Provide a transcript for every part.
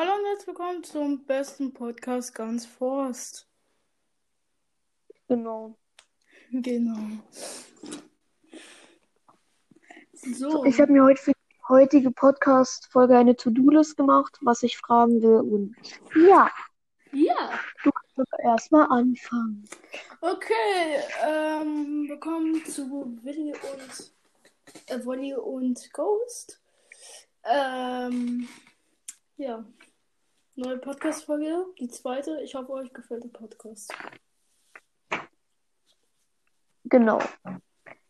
Hallo und herzlich willkommen zum besten Podcast ganz Forst. Genau. Genau. So. Ich habe mir heute für die heutige Podcast-Folge eine To-Do-List gemacht, was ich fragen will. Und ja, Ja. du kannst erstmal anfangen. Okay. Ähm, willkommen zu Willy und äh, Wolli und Ghost. Ähm, ja. Neue Podcast-Folge, die zweite. Ich hoffe, euch gefällt der Podcast. Genau.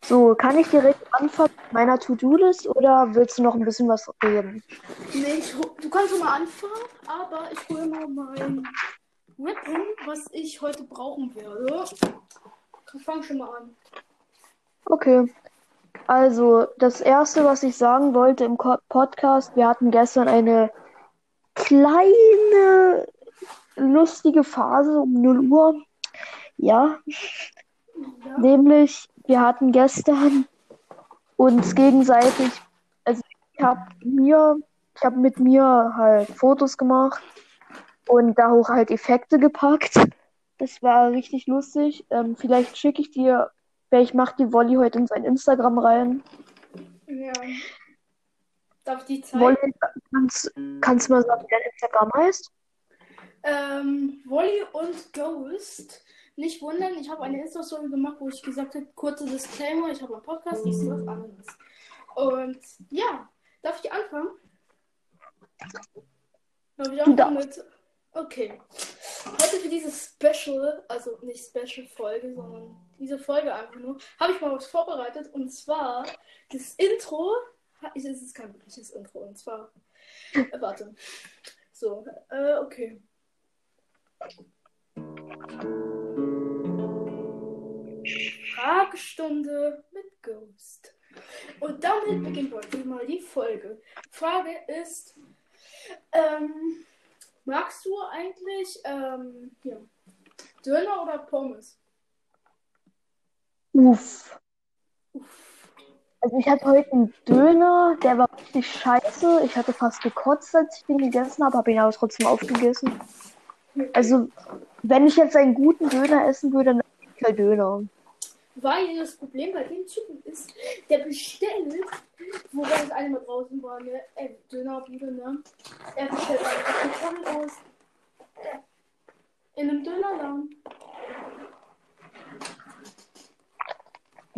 So, kann ich direkt anfangen mit meiner To-Do-List oder willst du noch ein bisschen was reden? Nee, ich, du kannst schon mal anfangen, aber ich hole mal mein Weapon, was ich heute brauchen werde. Ich fang schon mal an. Okay. Also, das erste, was ich sagen wollte im Podcast, wir hatten gestern eine kleine lustige Phase um 0 Uhr. Ja, Ja. nämlich wir hatten gestern uns gegenseitig, also ich habe mir, ich habe mit mir halt Fotos gemacht und da auch halt Effekte gepackt. Das war richtig lustig. Ähm, vielleicht schicke ich dir, ich mache die Wolli heute in sein Instagram rein. ja. Darf ich die zeigen? Wolli, kannst, kannst du mal sagen, wie dein Instagram heißt? Ähm, Wolli und Ghost. Nicht wundern, ich habe eine Insta-Story gemacht, wo ich gesagt habe, kurze Disclaimer, ich habe einen Podcast, ich sehe was anderes. Und ja, darf ich anfangen? Darf ich anfangen mit... Okay. Heute für diese Special, also nicht Special-Folge, sondern diese Folge einfach nur, habe ich mal was vorbereitet. Und zwar das Intro. Es ist kein wirkliches Intro. Und zwar... Äh, warte. So, äh, okay. Fragestunde mit Ghost. Und damit beginnt heute mal die Folge. Frage ist, ähm, magst du eigentlich ähm, hier, Döner oder Pommes? Uff. Also ich hatte heute einen Döner, der war richtig scheiße. Ich hatte fast gekotzt, als ich den gegessen habe, habe ihn aber trotzdem aufgegessen. Also, wenn ich jetzt einen guten Döner essen würde, dann kein Döner. Weil das Problem bei dem Typen ist, der bestellt, wo wir das eine Mal draußen waren, ne? Ey, Dönerbude, ne? Er bestellt einfach Pommes aus. In einem Dönerladen.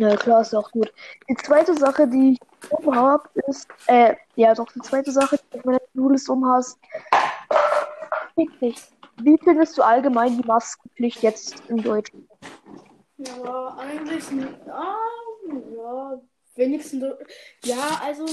Ja, klar, ist auch gut. Die zweite Sache, die ich habe, ist, äh, ja doch, die zweite Sache, die du auf meiner Nudelist um hast. Fick. Wie findest du allgemein die Maskenpflicht jetzt in Deutschland? Ja, eigentlich, ah, ja, wenigstens, ja, also,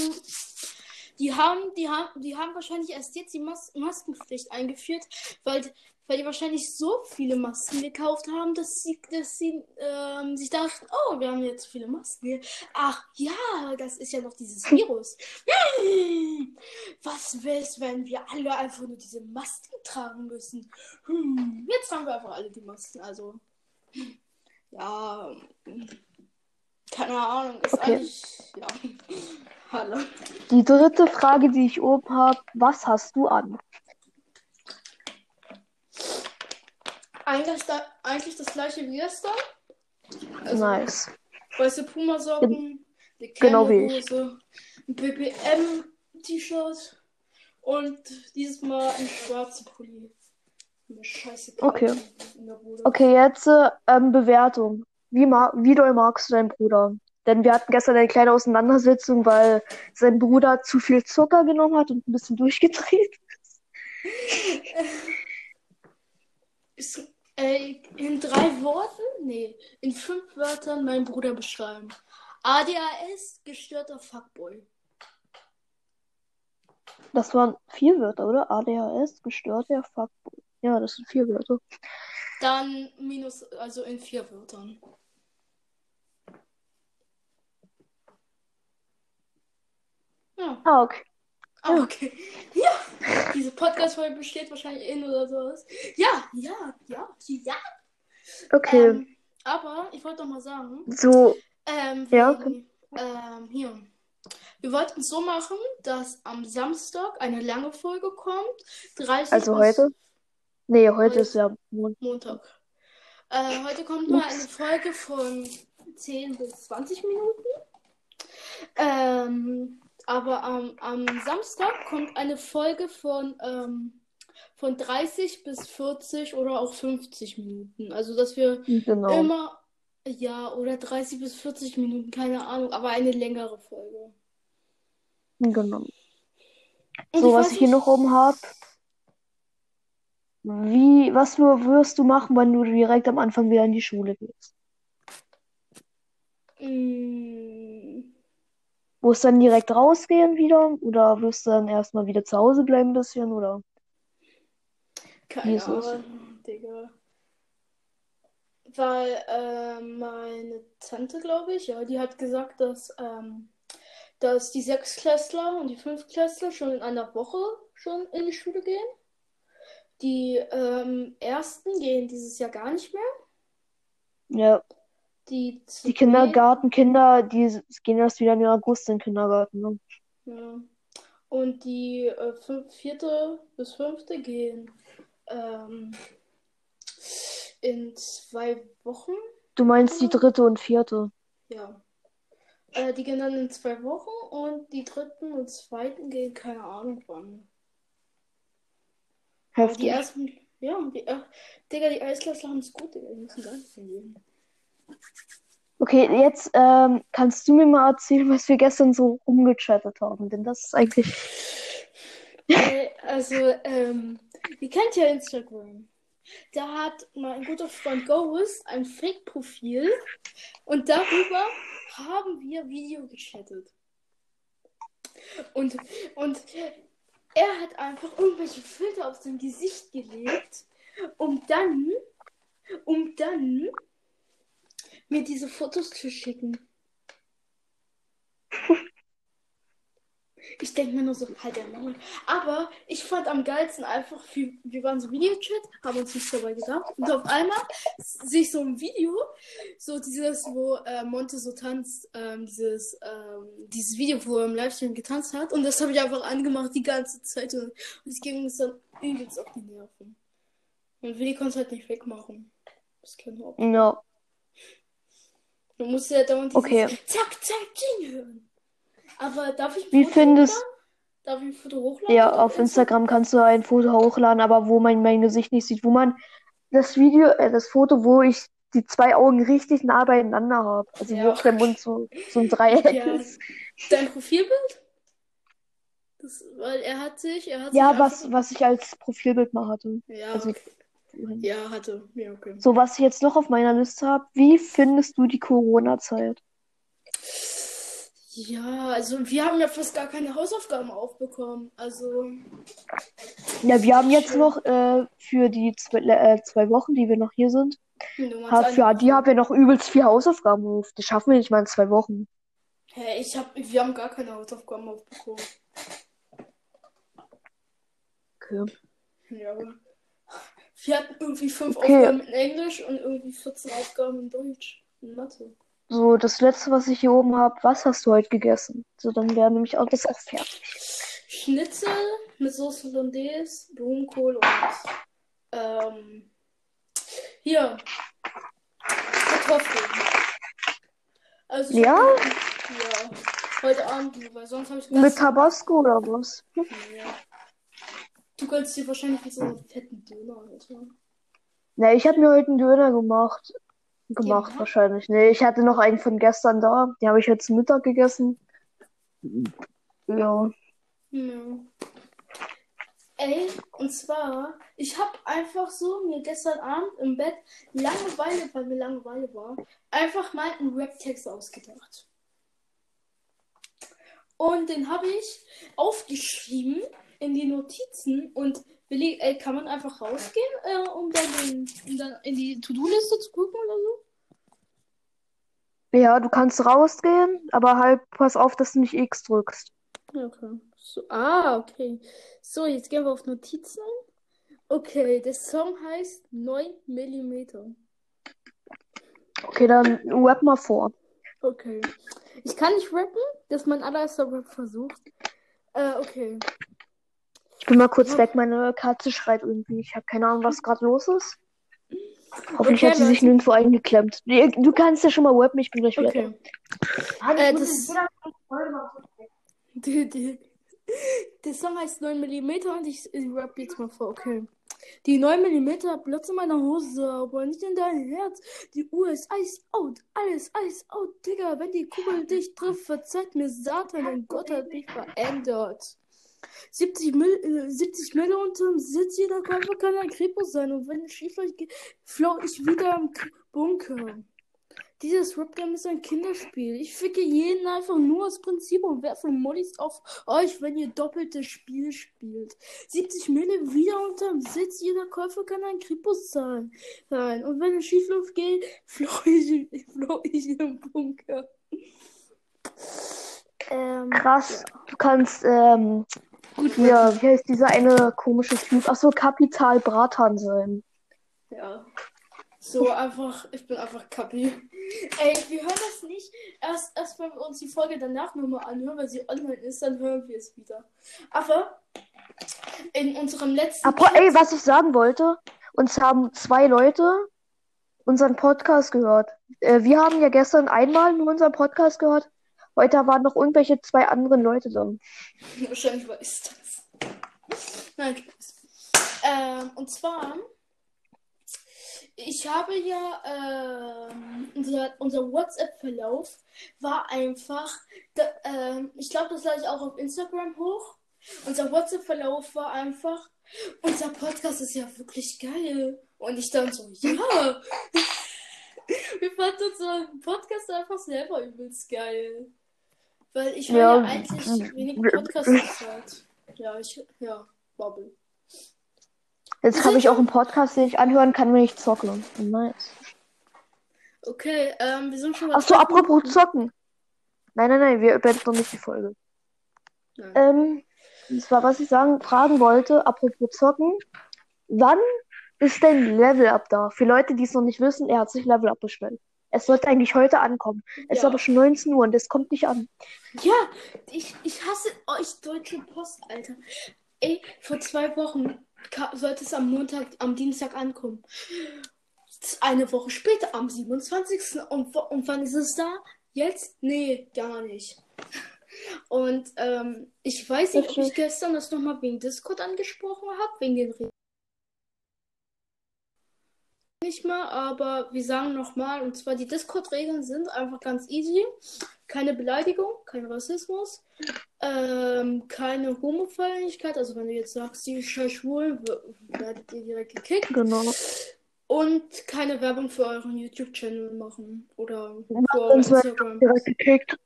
die haben, die haben, die haben wahrscheinlich erst jetzt die Mas Maskenpflicht eingeführt, weil, weil die wahrscheinlich so viele Masken gekauft haben, dass sie, dass sie ähm, sich dachten, oh, wir haben jetzt so viele Masken. hier. Ach ja, das ist ja noch dieses Virus. Hm, was wär's, wenn wir alle einfach nur diese Masken tragen müssen? Hm, jetzt tragen wir einfach alle die Masken, also. Ja, keine Ahnung, ist Okay. eigentlich, ja. Hallo. Die dritte Frage, die ich oben habe, was hast du an? Eigentlich, da, eigentlich das gleiche wie gestern. Also, Nice. Weiße Puma-Socken, eine Genau wie ich. Hose, ein BBM-T-Shirt und dieses Mal ein schwarzer Pulli. Eine scheiße Okay. Okay, jetzt äh, ähm, Bewertung. Wie, ma wie doll magst du deinen Bruder? Denn wir hatten gestern eine kleine Auseinandersetzung, weil sein Bruder zu viel Zucker genommen hat und ein bisschen durchgedreht. Ist, äh, in drei Worten? Nee, in fünf Wörtern meinen Bruder beschreiben. ADHS, gestörter Fuckboy. Das waren vier Wörter, oder? ADHS, gestörter Fuckboy. Ja, das sind vier Wörter. Dann minus, also in vier Wörtern. Ja, Ah, okay. Ah, okay. Ja, diese Podcast-Folge besteht wahrscheinlich in oder sowas. Ja, ja, ja, ja. Okay. Ähm, aber ich wollte doch mal sagen, So, ähm, Ja, wegen, ähm, hier, wir wollten es so machen, dass am Samstag eine lange Folge kommt. 30 Also heute? Nee, heute Heute. ist ja Mon- Montag. Äh, heute kommt mal eine Folge von 10 bis 20 Minuten. Ähm, aber am, am Samstag kommt eine Folge von, ähm, von 30 bis 40 oder auch 50 Minuten. Also, dass wir Genau. immer, ja, oder 30 bis 40 Minuten, keine Ahnung, aber eine längere Folge. Genau. Und So, ich was ich hier noch oben habe. Wie, was wirst du machen, wenn du direkt am Anfang wieder in die Schule gehst? Mm, Wirst du dann direkt rausgehen wieder? Oder wirst du dann erstmal wieder zu Hause bleiben ein bisschen? Oder? Keine es? Ahnung, Digga. Weil äh, meine Tante, glaube ich, ja, die hat gesagt, dass, ähm, dass die Sechsklässler und die Fünftklässler schon in einer Woche schon in die Schule gehen. Die ähm, Ersten gehen dieses Jahr gar nicht mehr. Ja, Die, die Kindergartenkinder, die gehen erst wieder im August in den Kindergarten. Ne? Ja. Und die äh, fünf, vierte bis fünfte gehen ähm, in zwei Wochen. Du meinst die dritte und vierte. Ja. Äh, die gehen dann in zwei Wochen und die dritten und zweiten gehen keine Ahnung wann. Aber die Heftig. ersten, ja, die, äh, Digga, die Eisklässler haben es gut, Digga, die müssen gar nicht mehr gehen. Okay, jetzt ähm, kannst du mir mal erzählen, was wir gestern so rumgechattet haben, denn das ist eigentlich. Äh, also, ähm, ihr kennt ja Instagram. Da hat mein guter Freund Ghost ein Fake-Profil und darüber haben wir Video gechattet. Und, und er hat einfach irgendwelche Filter auf sein Gesicht gelegt, um dann, um dann mir diese Fotos zu schicken. Ich denke mir nur so, halt der Maul. Aber ich fand am geilsten einfach, wir, waren so Videochat, haben uns nichts dabei gedacht. Und auf einmal sehe ich so ein Video, so dieses, wo äh, Monte so tanzt, ähm, dieses, ähm, dieses Video, wo er im Livestream getanzt hat. Und das habe ich einfach angemacht die ganze Zeit. Und, es ging uns dann übelst auf die Nerven. Und Willi konnte es halt nicht wegmachen. Das kennen wir auch. Ja, Du musst ja dauernd Okay. Zack, Zack, Ding hören. Aber darf ich Wie Foto findest- hochladen? Darf ich ein Foto hochladen? ja, auf Instagram kannst du ein Foto hochladen, aber wo man mein Gesicht nicht sieht, wo man das Video, äh, das Foto, wo ich die zwei Augen richtig nah beieinander habe. Also Ja. wo auch der Mund so, so ein Dreieck Ja. ist. Dein Profilbild? Das, weil er hat sich, er hat Ja, sich was, was ich als Profilbild mal hatte. Ja, also- okay. Ja, hatte. Ja, okay. So, was ich jetzt noch auf meiner Liste habe, wie findest du die Corona-Zeit? Ja, also wir haben ja fast gar keine Hausaufgaben aufbekommen. Also, Ja, wir haben jetzt noch äh, für die zwei, äh, zwei Wochen, die wir noch hier sind, hab, für die haben wir noch übelst viel Hausaufgaben auf. Die schaffen wir nicht mal in zwei Wochen. Hä, ich hab, wir haben gar keine Hausaufgaben aufbekommen. Okay. Ja. Wir hatten irgendwie fünf Okay. Aufgaben in Englisch und irgendwie 14 Aufgaben in Deutsch. In Mathe. So, das letzte, was ich hier oben habe, was hast du heute gegessen? So, dann wäre nämlich auch das auch fertig. Schnitzel mit Soße Hollandaise, Blumenkohl und ähm, hier Kartoffeln. Also Ja? hab- ja. Heute Abend, nur, weil sonst habe ich Mit Tabasco oder was? Ja. Du gönnst dir wahrscheinlich so einem fetten Döner, Alter. Ne, ich habe mir heute einen Döner gemacht. Gemacht Gemacht? wahrscheinlich. Ne, ich hatte noch einen von gestern da. Den habe ich heute zum Mittag gegessen. Ja. Ja. Ey, und zwar, ich habe einfach so mir gestern Abend im Bett Langeweile, weil mir Langeweile war, einfach mal einen Rap-Text ausgedacht. Und den habe ich aufgeschrieben in die Notizen und Willi, ey, kann man einfach rausgehen, äh, um, dann den, um dann in die To-Do-Liste zu gucken oder so? Ja, du kannst rausgehen, aber halt pass auf, dass du nicht X drückst. Okay. So, ah, okay. So, jetzt gehen wir auf Notizen. Okay, der Song heißt 9 mm. Okay, dann rap mal vor. Okay. Ich kann nicht rappen, das ist mein allererster Rap-Versuch. Äh, okay. Ich bin mal kurz weg, meine Katze schreit irgendwie. Ich habe keine Ahnung, was gerade los ist. Hoffentlich Okay, hat sie sich nirgendwo eingeklemmt. Du kannst ja schon mal rappen, ich bin gleich wieder. Okay. da. Äh, das- der Song heißt 9mm und ich, ich rap jetzt mal vor, okay. Die 9mm hat Platz in meiner Hose, aber nicht in dein Herz. Die Uhr ist ice out, alles ice out, Digga. Wenn die Kugel dich trifft, verzeiht mir Satan, denn Gott hat dich verändert. 70 Mil, äh, 70 Mille unterm Sitz, jeder Käufer kann ein Kripo sein. Und wenn es schief läuft, flow ich wieder im K Bunker. Dieses Rap-Game ist ein Kinderspiel. Ich ficke jeden einfach nur aus Prinzip und werfe Mollis auf euch, wenn ihr doppeltes Spiel spielt. 70 Mille wieder unterm Sitz. Jeder Käufer kann ein Kripus sein. sein. Und wenn es Schiefluft geht, floh ich, floh ich im Bunker. Ähm, Krass, du kannst, ähm, gut, hier, wie heißt dieser eine komische Typ? Achso, Kapital Bratan sein. Ja. So einfach, ich bin einfach Kapi. Ey, wir hören das nicht. Erst, erst wenn wir uns die Folge danach nochmal anhören, weil sie online ist, dann hören wir es wieder. Aber in unserem letzten. Aber ey, was ich sagen wollte, uns haben zwei Leute unseren Podcast gehört. Äh, wir haben ja gestern einmal nur unseren Podcast gehört. Heute waren noch irgendwelche zwei anderen Leute da. Wahrscheinlich weiß das. Nein, Spaß. Ähm, und zwar, ich habe ja, ähm, unser, unser WhatsApp-Verlauf war einfach, da, ähm, ich glaube, das lade ich auch auf Instagram hoch. Unser WhatsApp-Verlauf war einfach, unser Podcast ist ja wirklich geil. Und ich dann so, ja. Wir fanden unseren Podcast einfach selber übelst geil. Weil ich höre ja, Ja, eigentlich wenig mm, Podcast-Zeit. Ja, ich, ja, Bubble. Jetzt habe ich auch einen Podcast, den ich anhören kann, wenn ich zocke. Nice. Okay, ähm, wir sind schon bei Achso, apropos zocken. Nein, nein, nein, wir beenden noch nicht die Folge. Nein. Ähm, das war, was ich sagen, fragen wollte, apropos zocken. Wann ist denn Level Up da? Für Leute, die es noch nicht wissen, er hat sich Level Up bestellt. Es sollte eigentlich heute ankommen. Es ist Ja. aber schon 19 Uhr und es kommt nicht an. Ja, ich, ich hasse euch Deutsche Post, Alter. Ey, vor zwei Wochen sollte es am Montag, am Dienstag ankommen. Eine Woche später, am 27. Und, und wann ist es da? Jetzt? Nee, gar nicht. Und ähm, ich weiß nicht, ob ich gestern das nochmal wegen Discord angesprochen habe, wegen den Regeln. Nicht mal, aber wir sagen nochmal, und zwar die Discord-Regeln sind einfach ganz easy. Keine Beleidigung, kein Rassismus, ähm, keine Homofeindlichkeit, also wenn du jetzt sagst, die Schwulen, werdet ihr direkt gekickt. Genau. Und keine Werbung für euren YouTube-Channel machen. Oder für eure Sonst wird Instagram-Seite. direkt gekickt.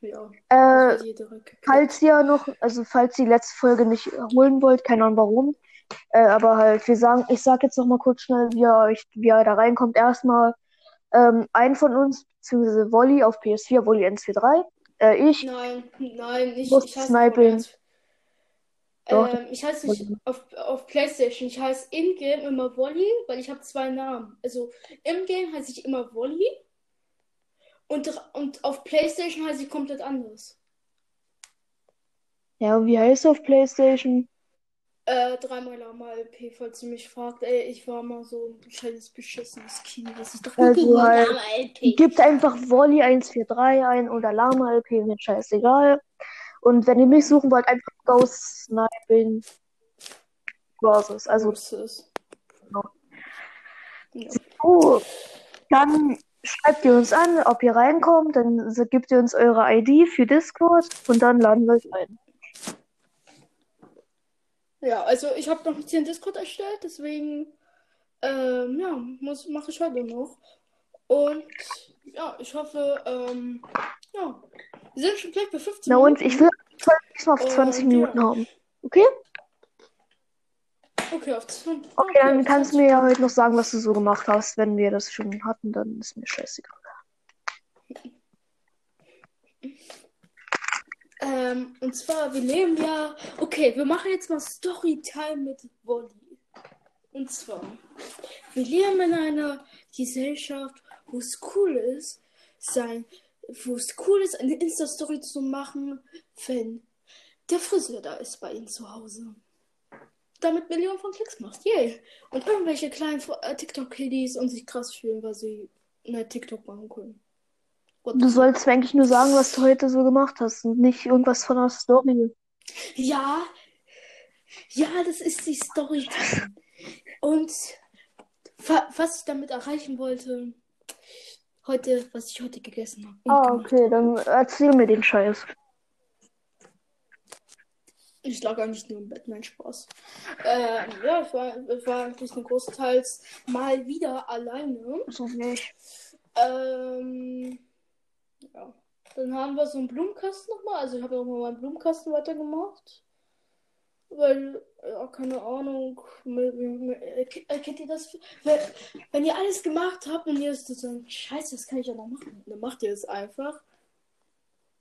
Ja, Äh, direkt gekickt. falls ihr noch, also falls ihr die letzte Folge nicht holen wollt, keine Ahnung warum. Äh, aber halt, wir sagen, ich sag jetzt noch mal kurz schnell, wie ihr euch, wie ihr da reinkommt. Erstmal ähm, ein von uns, beziehungsweise Wolli auf PS4, Wolli 143. Äh, ich, Nein, nein, nicht. Muss Ich sniping. Doch, Ähm, ich heiße nicht auf, auf PlayStation. Ich heiße in-game immer Wolli, weil ich habe zwei Namen. Also im Game heiße ich immer Wolli und, und auf PlayStation heiße ich komplett anders. ja, und wie heißt du auf PlayStation? Äh, dreimal Lama LP, falls ihr mich fragt. Ey, ich war mal so ein kleines beschissenes Kind, dass ich dreimal Also halt, Lama LP. Gebt einfach Wolli 143 ein oder Lama LP, mir scheißegal. Und wenn ihr mich suchen wollt, einfach Ghost Sniping Versus. Also, Versus. Genau. Ja. oh, dann schreibt ihr uns an, ob ihr reinkommt, dann so- gebt ihr uns eure ID für Discord und dann laden wir euch ein. Ja, also ich habe noch nicht den Discord erstellt, deswegen ähm, ja, muss mache ich heute noch. Und ja, ich hoffe, ähm, ja, wir sind schon gleich bei 15 Na und Minuten. ich will diesmal auf 20 Und ja. Minuten haben. Okay? Okay, auf 20. Okay, dann auf kannst du 20. mir ja heute noch sagen, was du so gemacht hast. Wenn wir das schon hatten, dann ist mir scheißegal. Ähm, und zwar, wir leben ja. Okay, wir machen jetzt mal Storytime mit Wolli. Und zwar, wir leben in einer Gesellschaft, wo es cool ist, sein, wo es cool ist, eine Insta-Story zu machen, wenn der Friseur da ist bei Ihnen zu Hause. Damit Millionen von Klicks macht. Yay. Und irgendwelche kleinen äh, TikTok-Kiddies und sich krass fühlen, weil sie eine TikTok machen können. What Du sollst mir eigentlich nur sagen, was du heute so gemacht hast und nicht irgendwas von der Story. Ja, ja, das ist die Story. Und wa- was ich damit erreichen wollte, heute, was ich heute gegessen habe. Ah, okay, dann erzähl mir den Scheiß. Ich lag eigentlich nur im Bett, nein, Spaß. Ähm, ja, ich war, ich war eigentlich nur großteils mal wieder alleine. So nicht. Ähm, ja. Dann haben wir so einen Blumenkasten nochmal. Also ich habe nochmal meinen Blumenkasten weitergemacht. Weil, ja, keine Ahnung. mit- mit- äh, Kennt ihr das? Wenn, ihr alles gemacht habt und ihr ist so, scheiße, das kann ich ja noch machen. Dann macht ihr es einfach.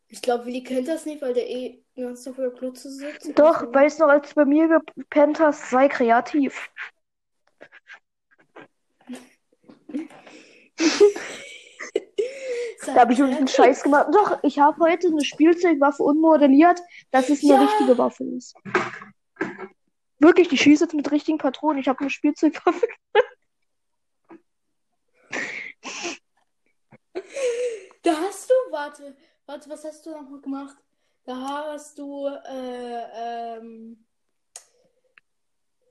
Ich glaube, Willi kennt das nicht, weil der eh ganz auf der Klotze sitzt. Doch, weißt du noch, als du bei mir gepennt hast, sei kreativ. Da habe ich irgendeinen Scheiß gemacht. Doch, ich habe heute eine Spielzeugwaffe unmodelliert, dass es eine Ja. richtige Waffe ist. Wirklich, die schießt jetzt mit richtigen Patronen. Ich habe eine Spielzeugwaffe. Da hast du, warte, warte, was hast du nochmal gemacht? Da hast du, äh, ähm,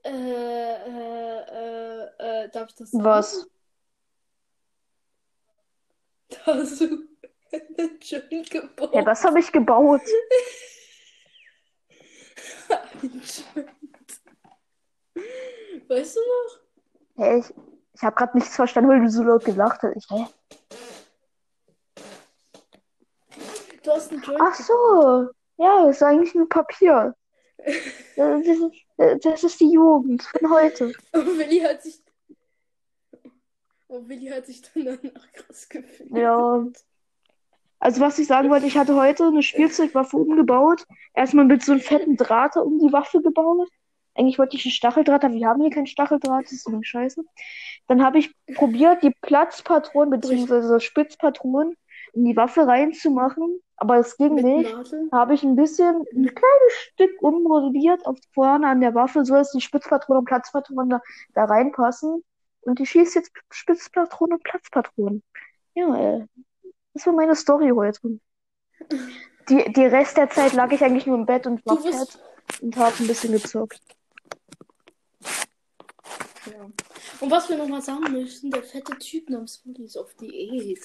äh, äh, äh, äh, darf ich das sagen? Was? Hast du einen Joint gebaut. Ja, das habe ich gebaut. Ein Joint. Weißt du noch? Hä, ich ich habe gerade nichts verstanden, weil du so laut gelacht hast. Ich, hä? Du hast einen Joint Ach so. Ja, das ist eigentlich nur Papier. Das ist, das ist die Jugend von heute. Und Willi hat sich, und Willi hat sich dann danach krass gefühlt. Ja. Also was ich sagen wollte, ich hatte heute eine Spielzeugwaffe umgebaut. Erstmal mit so einem fetten Draht um die Waffe gebaut. Eigentlich wollte ich einen Stacheldraht, aber wir haben hier keinen Stacheldraht, das ist so Scheiße. Dann habe ich probiert, die Platzpatronen bzw. Spitzpatronen in die Waffe reinzumachen, aber es ging Mit nicht. Habe ich ein bisschen, ein kleines Stück ummodelliert auf vorne an der Waffe, so dass die Spitzpatronen und Platzpatronen da, da reinpassen. Und die schießt jetzt Spitzpatronen und Platzpatronen. Ja, äh, das war meine Story heute. Die, die Rest der Zeit lag ich eigentlich nur im Bett und war Du bist- fett und habe ein bisschen gezockt. Ja. Und was wir nochmal sagen möchten, der fette Typ namens Willi ist auf Diät.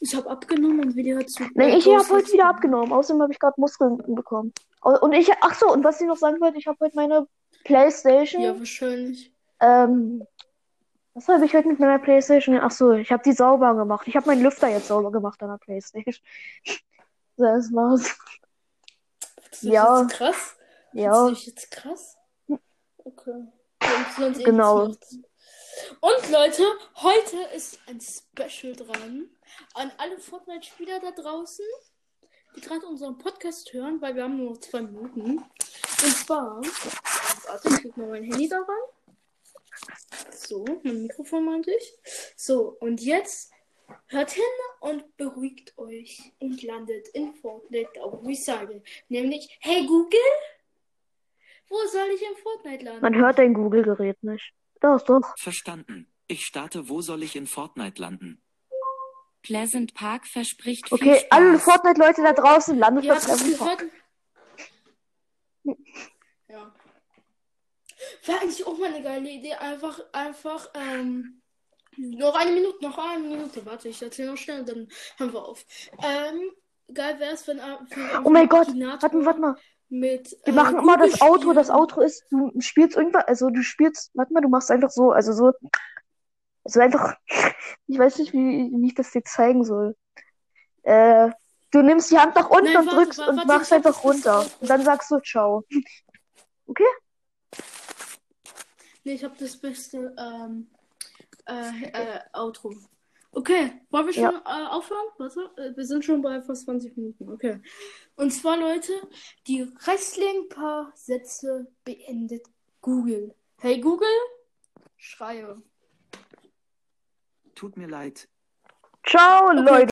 Ich habe abgenommen und hat zu. Nee, ich habe heute wieder abgenommen. Außerdem habe ich gerade Muskeln bekommen. Und ich, ach so, und was ich noch sagen wollte, ich habe heute meine Playstation. Ja, wahrscheinlich. Ähm, was habe ich heute mit meiner Playstation? Ach so, ich habe die sauber gemacht. Ich habe meinen Lüfter jetzt sauber gemacht an der Playstation. Das war's. Das ist Ja. jetzt krass. Ja, Das ist jetzt krass. Okay. Und eh Genau. macht. Und Leute, heute ist ein Special dran an alle Fortnite-Spieler da draußen, die gerade unseren Podcast hören, weil wir haben nur noch zwei Minuten. Und zwar, warte, ich leg mal mein Handy daran. So, mein Mikrofon meinte ich. So, und jetzt hört hin und beruhigt euch und landet in Fortnite, ich sage. Nämlich, hey Google, wo soll ich in Fortnite landen? man hört dein Google-Gerät nicht. Doch, doch. Verstanden. Ich starte, wo soll ich in Fortnite landen? Pleasant Park verspricht viel Okay, Spaß. alle Fortnite-Leute da draußen, landet Ihr bei Pleasant Park. Wäre eigentlich auch mal eine geile Idee. Einfach, einfach, ähm, noch eine Minute, noch eine Minute. Warte, ich erzähle noch schnell, dann hören wir auf. Ähm, geil wäre es, wenn, wenn Oh mein Gott, warte mal, warte mal. mit. Wir äh, machen immer das Google Outro. Das. Outro ist, du spielst irgendwas, also du spielst, warte mal, du machst einfach so, also so, also einfach, ich weiß nicht, wie, wie ich das dir zeigen soll. Äh, du nimmst die Hand nach unten Nein, und warte, drückst warte, und warte, machst einfach runter. Und dann sagst du Ciao. Nee, ich habe das beste ähm, äh, äh, Outro. Okay, wollen wir schon äh, aufhören? Warte, äh, wir sind schon bei fast 20 Minuten. Okay. Und zwar, Leute, die restlichen paar Sätze beendet Google. Hey Google, schreie. Tut mir leid. Ciao, Okay. Leute.